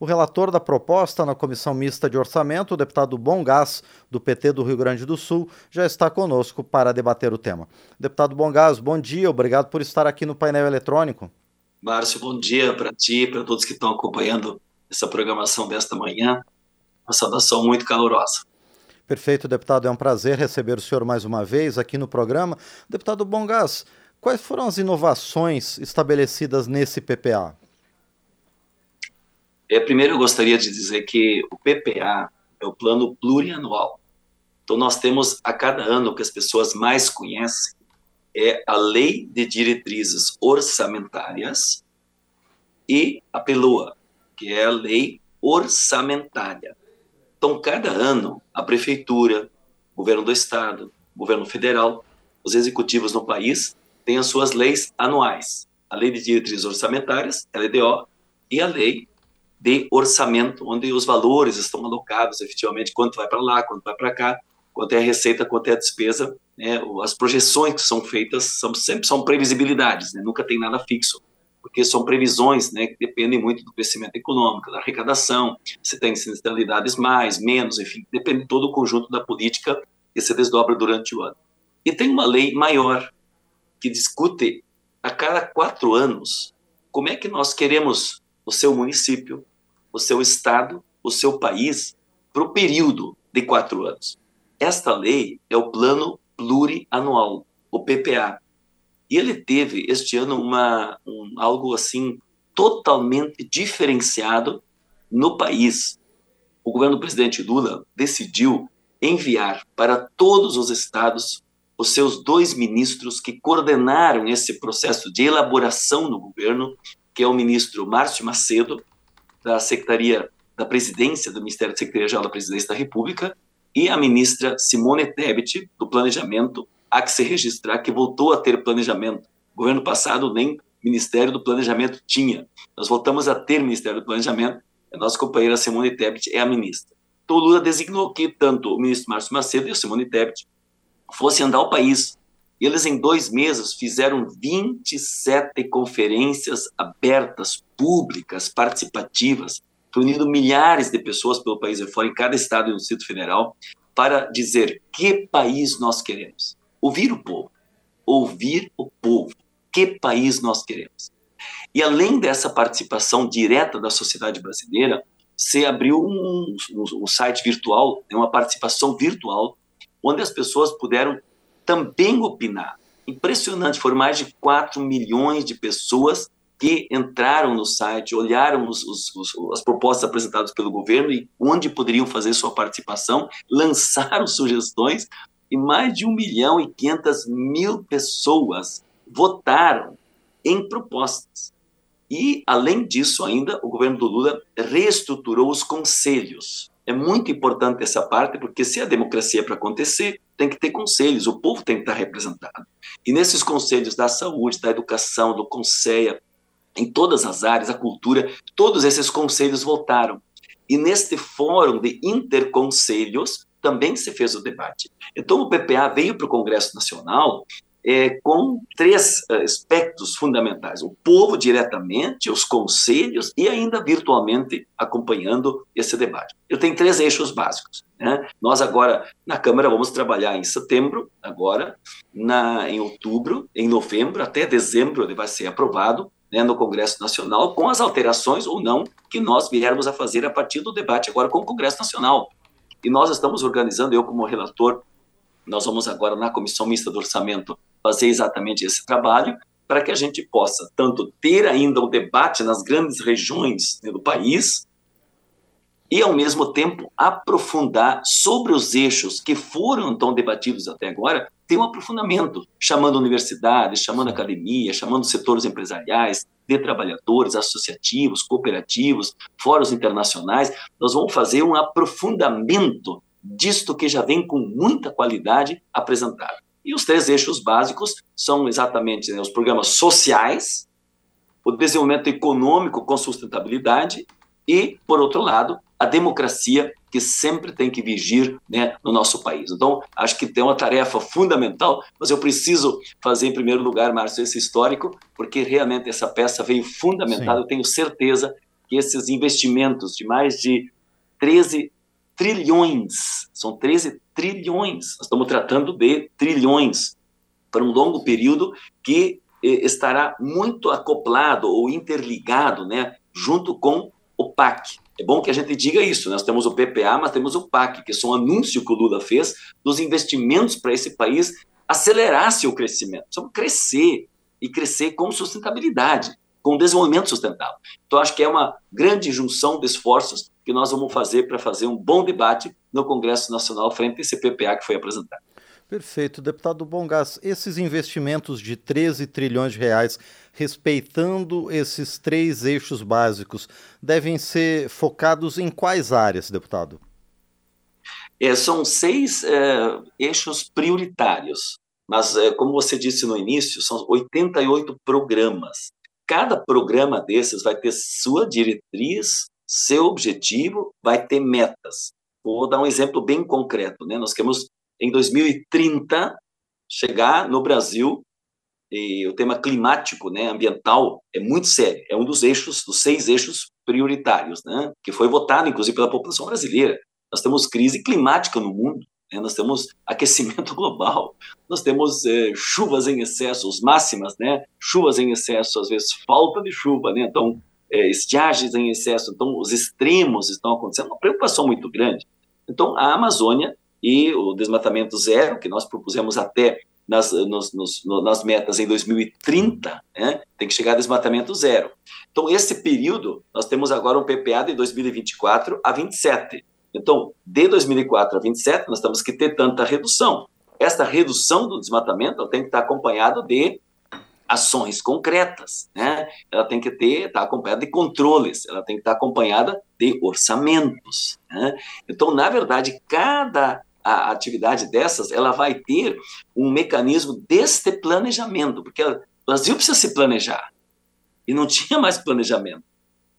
O relator da proposta na Comissão Mista de Orçamento, o deputado Bom Gás, do PT do Rio Grande do Sul, já está conosco para debater o tema. Deputado Bom Gás, bom dia, obrigado por estar aqui no painel eletrônico. Márcio, bom dia para ti e para todos que estão acompanhando essa programação desta manhã. Uma saudação muito calorosa. Perfeito, deputado. É um prazer receber o senhor mais uma vez aqui no programa. Deputado Bongás, quais foram as inovações estabelecidas nesse PPA? É, primeiro, eu gostaria de dizer que o PPA é o plano plurianual. Então, nós temos a cada ano que as pessoas mais conhecem é a Lei de Diretrizes Orçamentárias e a PELOA, que é a Lei Orçamentária. Então, cada ano, a prefeitura, o governo do estado, o governo federal, os executivos no país têm as suas leis anuais. A Lei de Diretrizes Orçamentárias, LDO, e a Lei de Orçamento, onde os valores estão alocados efetivamente, quanto vai para lá, quanto vai para cá, quanto é a receita, quanto é a despesa. Né? As projeções que são feitas são, sempre são previsibilidades, né? nunca tem nada fixo porque são previsões né, que dependem muito do crescimento econômico, da arrecadação, se tem sinistralidades mais, menos, enfim, depende de todo o conjunto da política que se desdobra durante o ano. E tem uma lei maior que discute a cada quatro anos como é que nós queremos o seu município, o seu estado, o seu país para o período de quatro anos. Esta lei é o Plano Plurianual, o PPA, e ele teve este ano uma um, algo assim totalmente diferenciado no país. O governo do presidente Lula decidiu enviar para todos os estados os seus dois ministros que coordenaram esse processo de elaboração no governo, que é o ministro Márcio Macedo, da Secretaria da Presidência, do Ministério da Secretaria-Geral da Presidência da República, e a ministra Simone Tebet, do Planejamento, há que se registrar que voltou a ter planejamento. Governo passado nem Ministério do Planejamento tinha. Nós voltamos a ter Ministério do Planejamento. A nossa companheira Simone Tebet é a ministra. Então, o Lula designou que tanto o ministro Márcio Macedo e a Simone Tebet fossem andar o país. Eles, em dois meses, fizeram 27 conferências abertas, públicas, participativas, reunindo milhares de pessoas pelo país afora, em cada estado e no Distrito Federal, para dizer que país nós queremos ouvir o povo, ouvir o povo. Que país nós queremos? E além dessa participação direta da sociedade brasileira, se abriu um, um, um site virtual, né, uma participação virtual, onde as pessoas puderam também opinar. Impressionante, foram mais de 4 milhões de pessoas que entraram no site, olharam os, os, os, as propostas apresentadas pelo governo e onde poderiam fazer sua participação, lançaram sugestões e mais de 1 milhão e 500 mil pessoas votaram em propostas. E, além disso, ainda, o governo do Lula reestruturou os conselhos. É muito importante essa parte, porque se a democracia é para acontecer, tem que ter conselhos, o povo tem que estar representado. E nesses conselhos da saúde, da educação, do conselho, em todas as áreas, a cultura, todos esses conselhos votaram. E neste fórum de interconselhos, também se fez o debate. Então, o PPA veio para o Congresso Nacional é, com três uh, aspectos fundamentais: o povo diretamente, os conselhos e ainda virtualmente acompanhando esse debate. Eu tenho três eixos básicos. Né? Nós agora na Câmara vamos trabalhar em setembro, agora, na, em outubro, em novembro, até dezembro ele vai ser aprovado né, no Congresso Nacional, com as alterações ou não que nós viermos a fazer a partir do debate agora com o Congresso Nacional. E nós estamos organizando, eu como relator, nós vamos agora na Comissão Mista do Orçamento fazer exatamente esse trabalho para que a gente possa tanto ter ainda o debate nas grandes regiões né, do país e, ao mesmo tempo, aprofundar sobre os eixos que foram tão debatidos até agora, ter um aprofundamento, chamando universidades, chamando academia, chamando setores empresariais, de trabalhadores, associativos, cooperativos, fóruns internacionais. Nós vamos fazer um aprofundamento disto que já vem com muita qualidade apresentado. E os três eixos básicos são exatamente né, os programas sociais, o desenvolvimento econômico com sustentabilidade e, por outro lado, a democracia que sempre tem que vigir né, no nosso país. Então, acho que tem uma tarefa fundamental, mas eu preciso fazer, em primeiro lugar, Márcio, esse histórico, porque realmente essa peça veio fundamentada, eu tenho certeza que esses investimentos de mais de 13 trilhões, são 13 trilhões, nós estamos tratando de trilhões, para um longo período que eh, estará muito acoplado ou interligado, né, junto com o PAC. É bom que a gente diga isso. Nós temos o PPA, mas temos o PAC, que é um anúncio que o Lula fez dos investimentos para esse país acelerar seu crescimento. Precisamos crescer e crescer com sustentabilidade, com desenvolvimento sustentável. Então, acho que é uma grande junção de esforços que nós vamos fazer para fazer um bom debate no Congresso Nacional frente a esse PPA que foi apresentado. Perfeito. Deputado Bongas, esses investimentos de 13 trilhões de reais, respeitando esses três eixos básicos, devem ser focados em quais áreas, deputado? É, são seis é, eixos prioritários, mas, é, como você disse no início, são 88 programas. Cada programa desses vai ter sua diretriz, seu objetivo, vai ter metas. Vou dar um exemplo bem concreto. Né? Nós queremos em 2030 chegar no Brasil e o tema climático, né, ambiental é muito sério. É um dos eixos, dos seis eixos prioritários, né, que foi votado inclusive pela população brasileira. Nós temos crise climática no mundo, né, nós temos aquecimento global, nós temos é, chuvas em excesso, as máximas, né, chuvas em excesso, às vezes falta de chuva, né, então é, estiagens em excesso, então os extremos estão acontecendo, uma preocupação muito grande. Então a Amazônia e o desmatamento zero, que nós propusemos até nas, nos, nos, nas metas em 2030, né, tem que chegar a desmatamento zero. Então, esse período, nós temos agora um PPA de 2024 a 27. Então, de 2004 a 27, nós temos que ter tanta redução. Essa redução do desmatamento tem que estar acompanhada de ações concretas, né? Ela tem que ter, estar tá acompanhada de controles, ela tem que estar acompanhada de orçamentos. Né? Então, na verdade, cada a atividade dessas, ela vai ter um mecanismo deste planejamento, porque o Brasil precisa se planejar. E não tinha mais planejamento.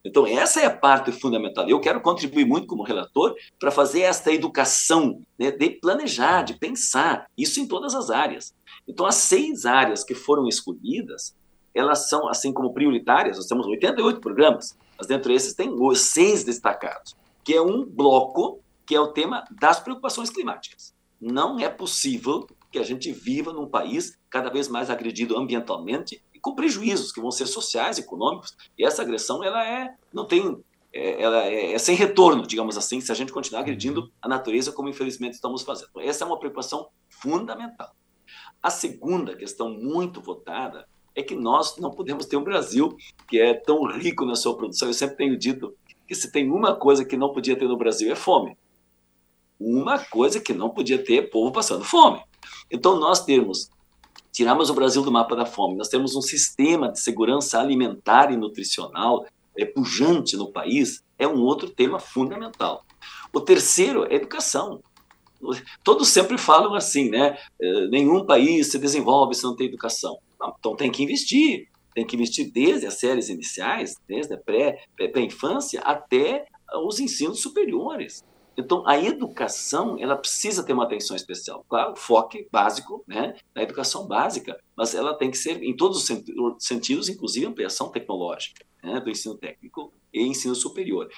Então, essa é a parte fundamental. Eu quero contribuir muito como relator para fazer esta educação né, de planejar, de pensar, isso em todas as áreas. Então, as seis áreas que foram escolhidas, elas são, assim como prioritárias, nós temos 88 programas, mas dentro desses tem seis destacados, que é um bloco que é o tema das preocupações climáticas. Não é possível que a gente viva num país cada vez mais agredido ambientalmente e com prejuízos que vão ser sociais, econômicos. E essa agressão ela é não tem é, ela é, é sem retorno, digamos assim, se a gente continuar agredindo a natureza como infelizmente estamos fazendo. Essa é uma preocupação fundamental. A segunda questão muito votada é que nós não podemos ter um Brasil que é tão rico na sua produção. Eu sempre tenho dito que se tem uma coisa que não podia ter no Brasil é fome uma coisa que não podia ter povo passando fome. Então nós temos tiramos o Brasil do mapa da fome. Nós temos um sistema de segurança alimentar e nutricional é, pujante no país, é um outro tema fundamental. O terceiro é educação. Todos sempre falam assim, né? É, nenhum país se desenvolve se não tem educação. Então tem que investir, tem que investir desde as séries iniciais, desde a pré-infância pré até os ensinos superiores. Então, a educação, ela precisa ter uma atenção especial. Claro, foco básico, né, na educação básica, mas ela tem que ser, em todos os sentidos, inclusive ampliação tecnológica, né, do ensino técnico e ensino superior.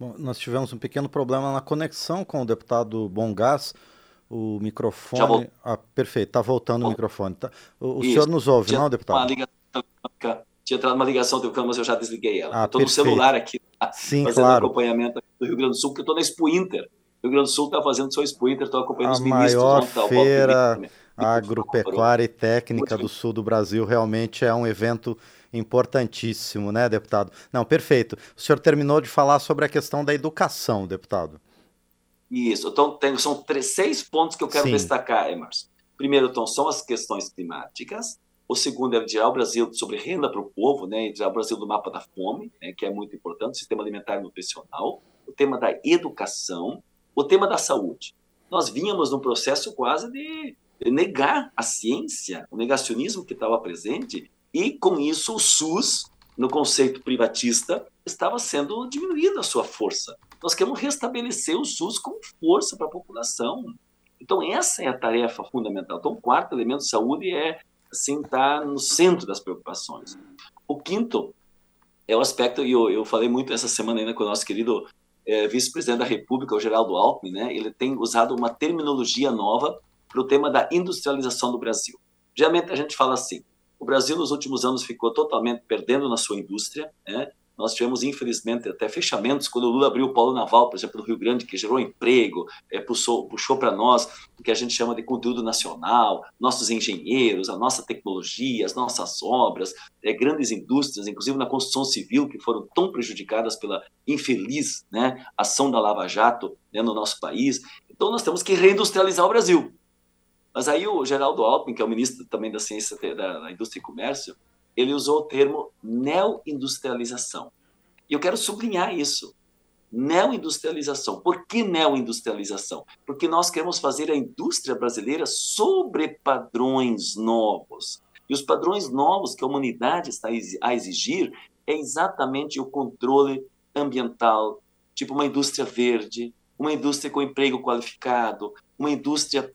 Bom, nós tivemos um pequeno problema na conexão com o deputado Bongás. O microfone. Ah, perfeito, está voltando o microfone. Tá? O, o senhor nos ouve, não, deputado? Ligação tinha entrado uma ligação do mas eu já desliguei ela. Ah, estou no celular aqui, tá? Sim, fazendo claro. acompanhamento do Rio Grande do Sul, porque eu estou na Expo Inter. O Rio Grande do Sul está fazendo sua Expo Inter, estou acompanhando a os ministros. A maior feira agropecuária e técnica do sul do Brasil realmente é um evento importantíssimo, né, deputado? Não, perfeito. O senhor terminou de falar sobre a questão da educação, deputado. Isso. Então, tem, são três, seis pontos que eu quero Sim. destacar, Emerson. Primeiro, então, são as questões climáticas. O segundo é tirar o Brasil sobre renda para o povo, né, tirar o Brasil do mapa da fome, né, que é muito importante, sistema alimentar e nutricional, o tema da educação, o tema da saúde. Nós vínhamos num processo quase de negar a ciência, o negacionismo que estava presente, e com isso o SUS, no conceito privatista, estava sendo diminuída a sua força. Nós queremos restabelecer o SUS com força para a população. Então, essa é a tarefa fundamental. Então, o quarto elemento, saúde, é assim, está no centro das preocupações. O quinto é o aspecto, e eu, eu falei muito essa semana ainda com o nosso querido é, vice-presidente da República, o Geraldo Alckmin, né? ele tem usado uma terminologia nova para o tema da industrialização do Brasil. Geralmente a gente fala assim, o Brasil nos últimos anos ficou totalmente perdendo na sua indústria, né? Nós tivemos, infelizmente, até fechamentos quando o Lula abriu o polo naval, por exemplo, no Rio Grande, que gerou emprego, é, puxou, puxou para nós o que a gente chama de conteúdo nacional, nossos engenheiros, a nossa tecnologia, as nossas obras, é, grandes indústrias, inclusive na construção civil, que foram tão prejudicadas pela infeliz né, ação da Lava Jato né, no nosso país. Então, nós temos que reindustrializar o Brasil. Mas aí o Geraldo Alckmin, que é o ministro também da Ciência, da, da Indústria e Comércio, ele usou o termo neoindustrialização. E eu quero sublinhar isso. Neoindustrialização. Por que neoindustrialização? Porque nós queremos fazer a indústria brasileira sobre padrões novos. E os padrões novos que a humanidade está a exigir é exatamente o controle ambiental, tipo uma indústria verde, uma indústria com emprego qualificado, uma indústria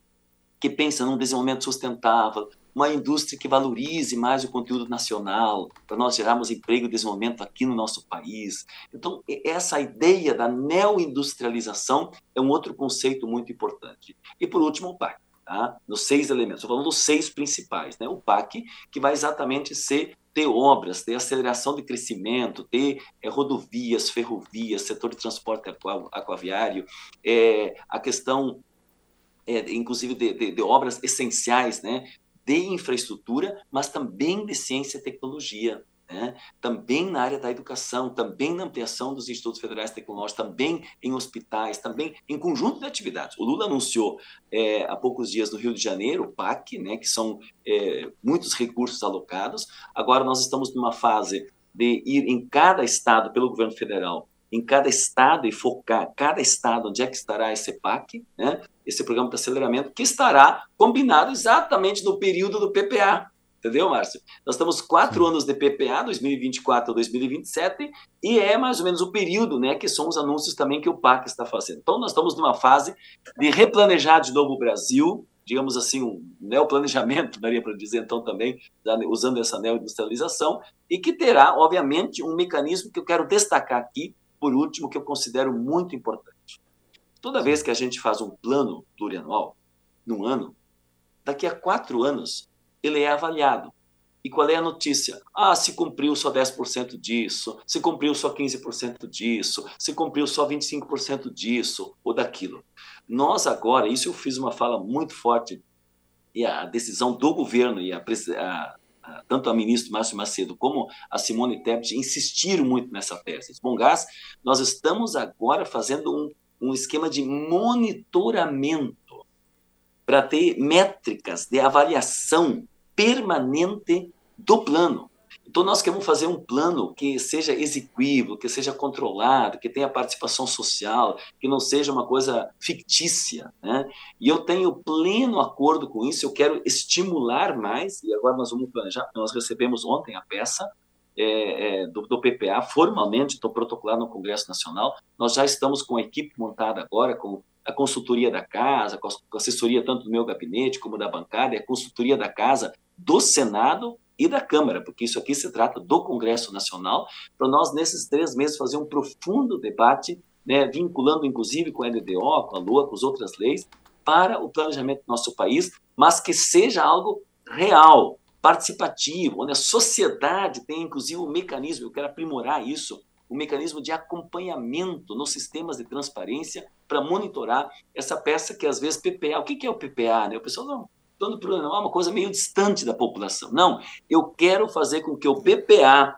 que pensa num desenvolvimento sustentável, uma indústria que valorize mais o conteúdo nacional, para nós gerarmos emprego e desenvolvimento aqui no nosso país. Então, essa ideia da neoindustrialização é um outro conceito muito importante. E, por último, o PAC. Tá? Nos seis elementos, estou falando dos seis principais. Né? O PAC, que vai exatamente ser ter obras, ter aceleração de crescimento, ter é, rodovias, ferrovias, setor de transporte aquaviário, é, a questão, é, inclusive, de, de, de, obras essenciais, né? de infraestrutura, mas também de ciência e tecnologia. Né? Também na área da educação, também na ampliação dos institutos federais tecnológicos, também em hospitais, também em conjunto de atividades. O Lula anunciou é, há poucos dias no Rio de Janeiro, o PAC, né, que são é, muitos recursos alocados. Agora nós estamos numa fase de ir em cada estado pelo governo federal em cada estado e focar cada estado onde é que estará esse PAC, né? esse programa de aceleramento, que estará combinado exatamente no período do PPA. Entendeu, Márcio? Nós estamos quatro anos de PPA, 2024 a 2027, e é mais ou menos o período né, que são os anúncios também que o PAC está fazendo. Então, nós estamos numa fase de replanejar de novo o Brasil, digamos assim, um neoplanejamento, daria para dizer então também, usando essa neoindustrialização, e que terá, obviamente, um mecanismo que eu quero destacar aqui, por último, que eu considero muito importante. Toda vez que a gente faz um plano plurianual, num ano, daqui a quatro anos, ele é avaliado. E qual é a notícia? Ah, se cumpriu só 10% disso, se cumpriu só 15% disso, se cumpriu só 25% disso ou daquilo. Nós agora, isso eu fiz uma fala muito forte, e a decisão do governo e a, a tanto a ministra Márcio Macedo como a Simone Tebet insistiram muito nessa tese. Bom Gás, nós estamos agora fazendo um, um esquema de monitoramento para ter métricas de avaliação permanente do plano. Então, nós queremos fazer um plano que seja execuível, que seja controlado, que tenha participação social, que não seja uma coisa fictícia. Né? E eu tenho pleno acordo com isso, eu quero estimular mais, e agora nós vamos planejar, nós recebemos ontem a peça é, é, do, do, PPA, formalmente, estou protocolado no Congresso Nacional, nós já estamos com a equipe montada agora, com a consultoria da casa, com a assessoria tanto do meu gabinete como da bancada, e a consultoria da casa do Senado e da Câmara, porque isso aqui se trata do Congresso Nacional, para nós, nesses três meses, fazer um profundo debate, né, vinculando inclusive com a LDO, com a LOA, com as outras leis, para o planejamento do nosso país, mas que seja algo real, participativo, onde a sociedade tem inclusive um mecanismo, eu quero aprimorar isso, um mecanismo de acompanhamento nos sistemas de transparência para monitorar essa peça que às vezes PPA, o que é o PPA? Né? O pessoal não, plano plurianual é uma coisa meio distante da população. Não, eu quero fazer com que o PPA,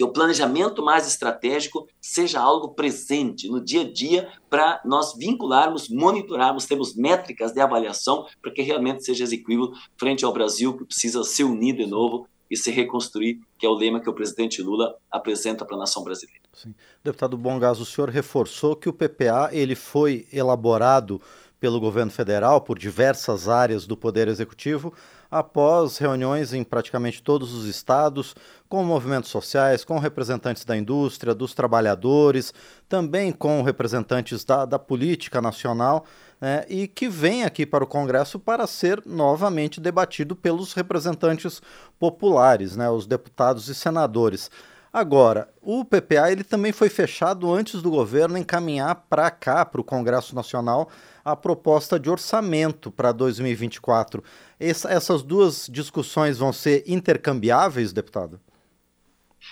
o planejamento mais estratégico, seja algo presente no dia a dia para nós vincularmos, monitorarmos, termos métricas de avaliação para que realmente seja execuível frente ao Brasil que precisa se unir de novo e se reconstruir, que é o lema que o presidente Lula apresenta para a nação brasileira. Sim. Deputado Bongas, o senhor reforçou que o PPA ele foi elaborado pelo governo federal, por diversas áreas do Poder Executivo, após reuniões em praticamente todos os estados, com movimentos sociais, com representantes da indústria, dos trabalhadores, também com representantes da, da política nacional, né, e que vem aqui para o Congresso para ser novamente debatido pelos representantes populares, né, os deputados e senadores. Agora, o PPA ele também foi fechado antes do governo encaminhar para cá, para o Congresso Nacional, a proposta de orçamento para 2024. Essa, essas duas discussões vão ser intercambiáveis, deputado?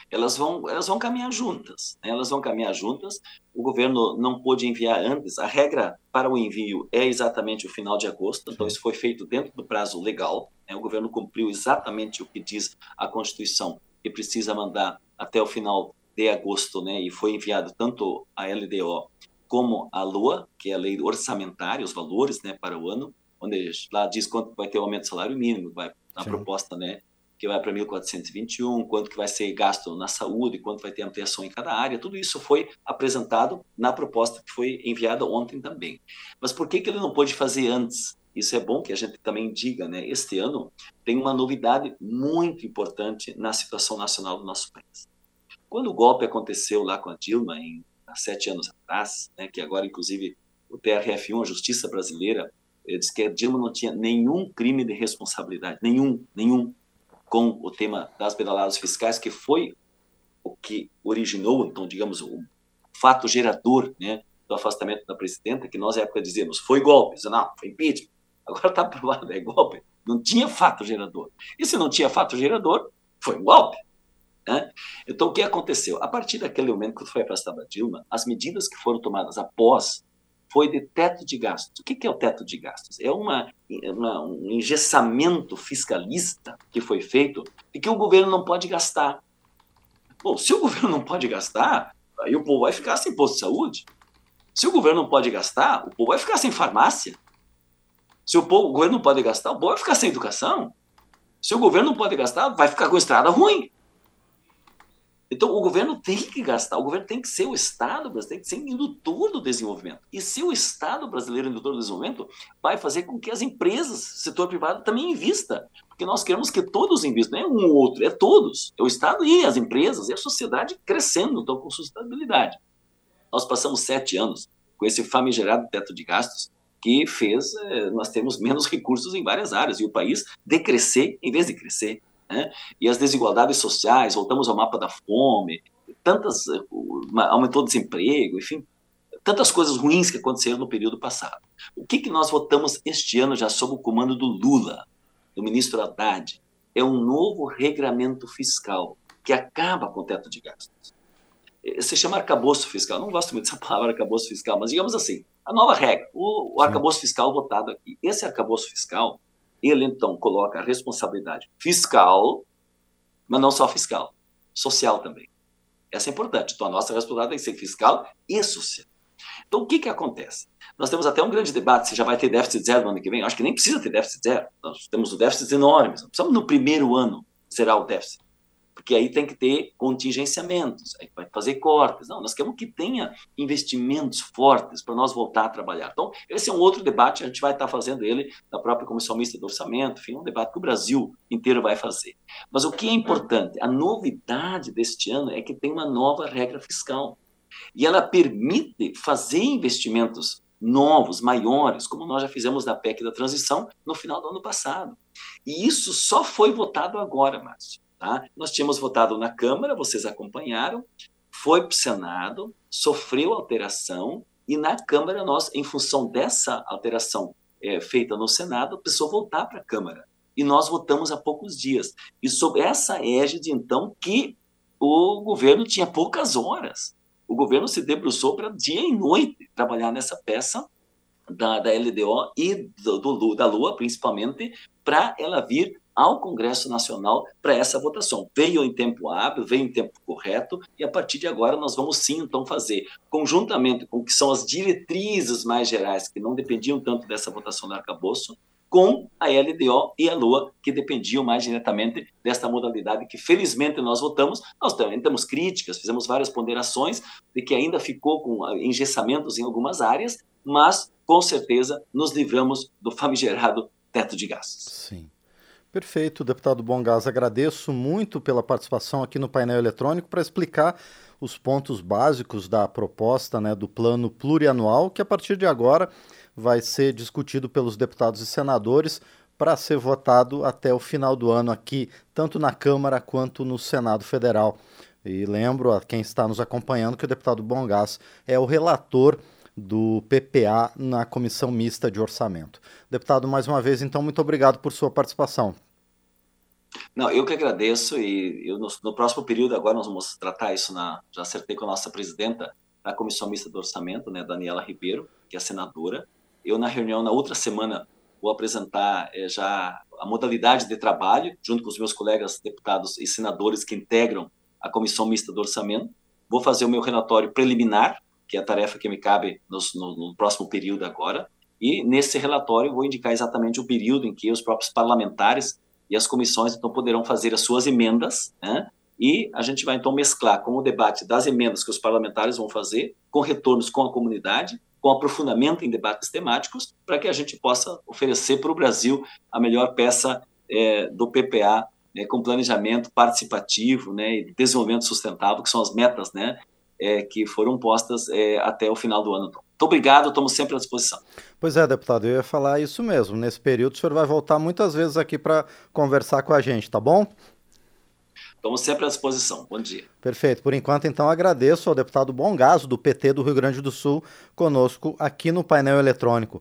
Elas vão, elas vão caminhar juntas. Né? Elas vão caminhar juntas. O governo não pôde enviar antes. A regra para o envio é exatamente o final de agosto, então isso foi feito dentro do prazo legal. Né? O governo cumpriu exatamente o que diz a Constituição e precisa mandar até o final de agosto, né? E foi enviado tanto a LDO como a LOA, que é a lei orçamentária, os valores, né, para o ano, onde lá diz quanto vai ter o aumento do salário mínimo, vai na Sim. proposta, né, que vai para 1.421, quanto que vai ser gasto na saúde, quanto vai ter ampliação em cada área, tudo isso foi apresentado na proposta que foi enviada ontem também. Mas por que, que ele não pôde fazer antes? Isso é bom que a gente também diga, né? Este ano tem uma novidade muito importante na situação nacional do nosso país. Quando o golpe aconteceu lá com a Dilma, em, há sete anos atrás, né, que agora, inclusive, o TRF1, a Justiça Brasileira, disse que a Dilma não tinha nenhum crime de responsabilidade, nenhum, nenhum, com o tema das pedaladas fiscais, que foi o que originou, então, digamos, o fato gerador né, do afastamento da presidenta, que nós, à época, dizíamos, foi golpe, não, foi impeachment. Agora está provado, é golpe. Não tinha fato gerador. E se não tinha fato gerador, foi um golpe. Né? Então, o que aconteceu? A partir daquele momento que foi afastada a Dilma, as medidas que foram tomadas após foi de teto de gastos. O que é o teto de gastos? É uma, uma, um engessamento fiscalista que foi feito e que o governo não pode gastar. Bom, se o governo não pode gastar, aí o povo vai ficar sem posto de saúde. Se o governo não pode gastar, o povo vai ficar sem farmácia. Se o, povo, o governo não pode gastar, o povo vai ficar sem educação. Se o governo não pode gastar, vai ficar com estrada ruim. Então, o governo tem que gastar, o governo tem que ser o Estado brasileiro, tem que ser indutor do desenvolvimento. E se o Estado brasileiro é indutor do desenvolvimento, vai fazer com que as empresas, setor privado, também invista. Porque nós queremos que todos investam, não é um ou outro, é todos. É o Estado e as empresas, e a sociedade crescendo, então, com sustentabilidade. Nós passamos sete anos com esse famigerado teto de gastos, que fez eh, nós temos menos recursos em várias áreas e o país decrescer em vez de crescer. Né? E as desigualdades sociais, voltamos ao mapa da fome, tantas aumentou o desemprego, enfim, tantas coisas ruins que aconteceram no período passado. O que, que nós votamos este ano já sob o comando do Lula, do ministro Haddad? É um novo regramento fiscal que acaba com o teto de gastos. Eh, se chama arcabouço fiscal, não gosto muito dessa palavra arcabouço fiscal, mas digamos assim, a nova regra, o, o arcabouço fiscal votado aqui. Esse arcabouço fiscal, ele então coloca a responsabilidade fiscal, mas não só fiscal, social também. Essa é importante. Então, a nossa responsabilidade tem que ser fiscal e social. Então, o que, que acontece? Nós temos até um grande debate se já vai ter déficit zero no ano que vem. Acho que nem precisa ter déficit zero. Nós temos o déficit enormes. Precisamos no primeiro ano será o déficit porque aí tem que ter contingenciamentos, aí vai fazer cortes. Não, nós queremos que tenha investimentos fortes para nós voltar a trabalhar. Então, esse é um outro debate, a gente vai estar fazendo ele na própria Comissão Mista do Orçamento, enfim, um debate que o Brasil inteiro vai fazer. Mas o que é importante, a novidade deste ano é que tem uma nova regra fiscal. E ela permite fazer investimentos novos, maiores, como nós já fizemos na PEC da transição no final do ano passado. E isso só foi votado agora, Márcio. Tá? Nós tínhamos votado na Câmara, vocês acompanharam, foi para o Senado, sofreu alteração, e na Câmara nós, em função dessa alteração é, feita no Senado, precisou voltar para a Câmara. E nós votamos há poucos dias. E sob essa égide, então, que o governo tinha poucas horas. O governo se debruçou para dia e noite trabalhar nessa peça da, da LDO e do, do, da Lua, principalmente, para ela vir ao Congresso Nacional para essa votação. Veio em tempo hábil, veio em tempo correto, e a partir de agora nós vamos sim, então, fazer, conjuntamente com o que são as diretrizes mais gerais, que não dependiam tanto dessa votação do arcabouço, com a LDO e a LOA, que dependiam mais diretamente desta modalidade que, felizmente, nós votamos. Nós também temos críticas, fizemos várias ponderações de que ainda ficou com ah, engessamentos em algumas áreas, mas, com certeza, nos livramos do famigerado teto de gastos. Sim. Perfeito, deputado Bongás. Agradeço muito pela participação aqui no painel eletrônico para explicar os pontos básicos da proposta né, do plano plurianual, que a partir de agora vai ser discutido pelos deputados e senadores para ser votado até o final do ano aqui, tanto na Câmara quanto no Senado Federal. E lembro a quem está nos acompanhando que o deputado Bongás é o relator do PPA na Comissão Mista de Orçamento. Deputado, mais uma vez, então, muito obrigado por sua participação. Não, eu que agradeço e eu, no, no, próximo período agora nós vamos tratar isso na, já acertei com a nossa presidenta da Comissão Mista do Orçamento, né, Daniela Ribeiro, que é senadora. Eu na reunião na outra semana vou apresentar é, já a modalidade de trabalho junto com os meus colegas deputados e senadores que integram a Comissão Mista do Orçamento. Vou fazer o meu relatório preliminar, que é a tarefa que me cabe no, no, no próximo período agora. E nesse relatório vou indicar exatamente o período em que os próprios parlamentares e as comissões então poderão fazer as suas emendas, né? E a gente vai então mesclar com o debate das emendas que os parlamentares vão fazer, com retornos com a comunidade, com aprofundamento em debates temáticos, para que a gente possa oferecer para o Brasil a melhor peça é, do PPA, né, com planejamento participativo né, e desenvolvimento sustentável, que são as metas né, é, que foram postas é, até o final do ano. Muito obrigado, estamos sempre à disposição. Pois é, deputado, eu ia falar isso mesmo. Nesse período, o senhor vai voltar muitas vezes aqui para conversar com a gente, tá bom? Estamos sempre à disposição. Bom dia. Perfeito. Por enquanto, então, agradeço ao deputado Bongaso, do PT do Rio Grande do Sul, conosco aqui no painel eletrônico.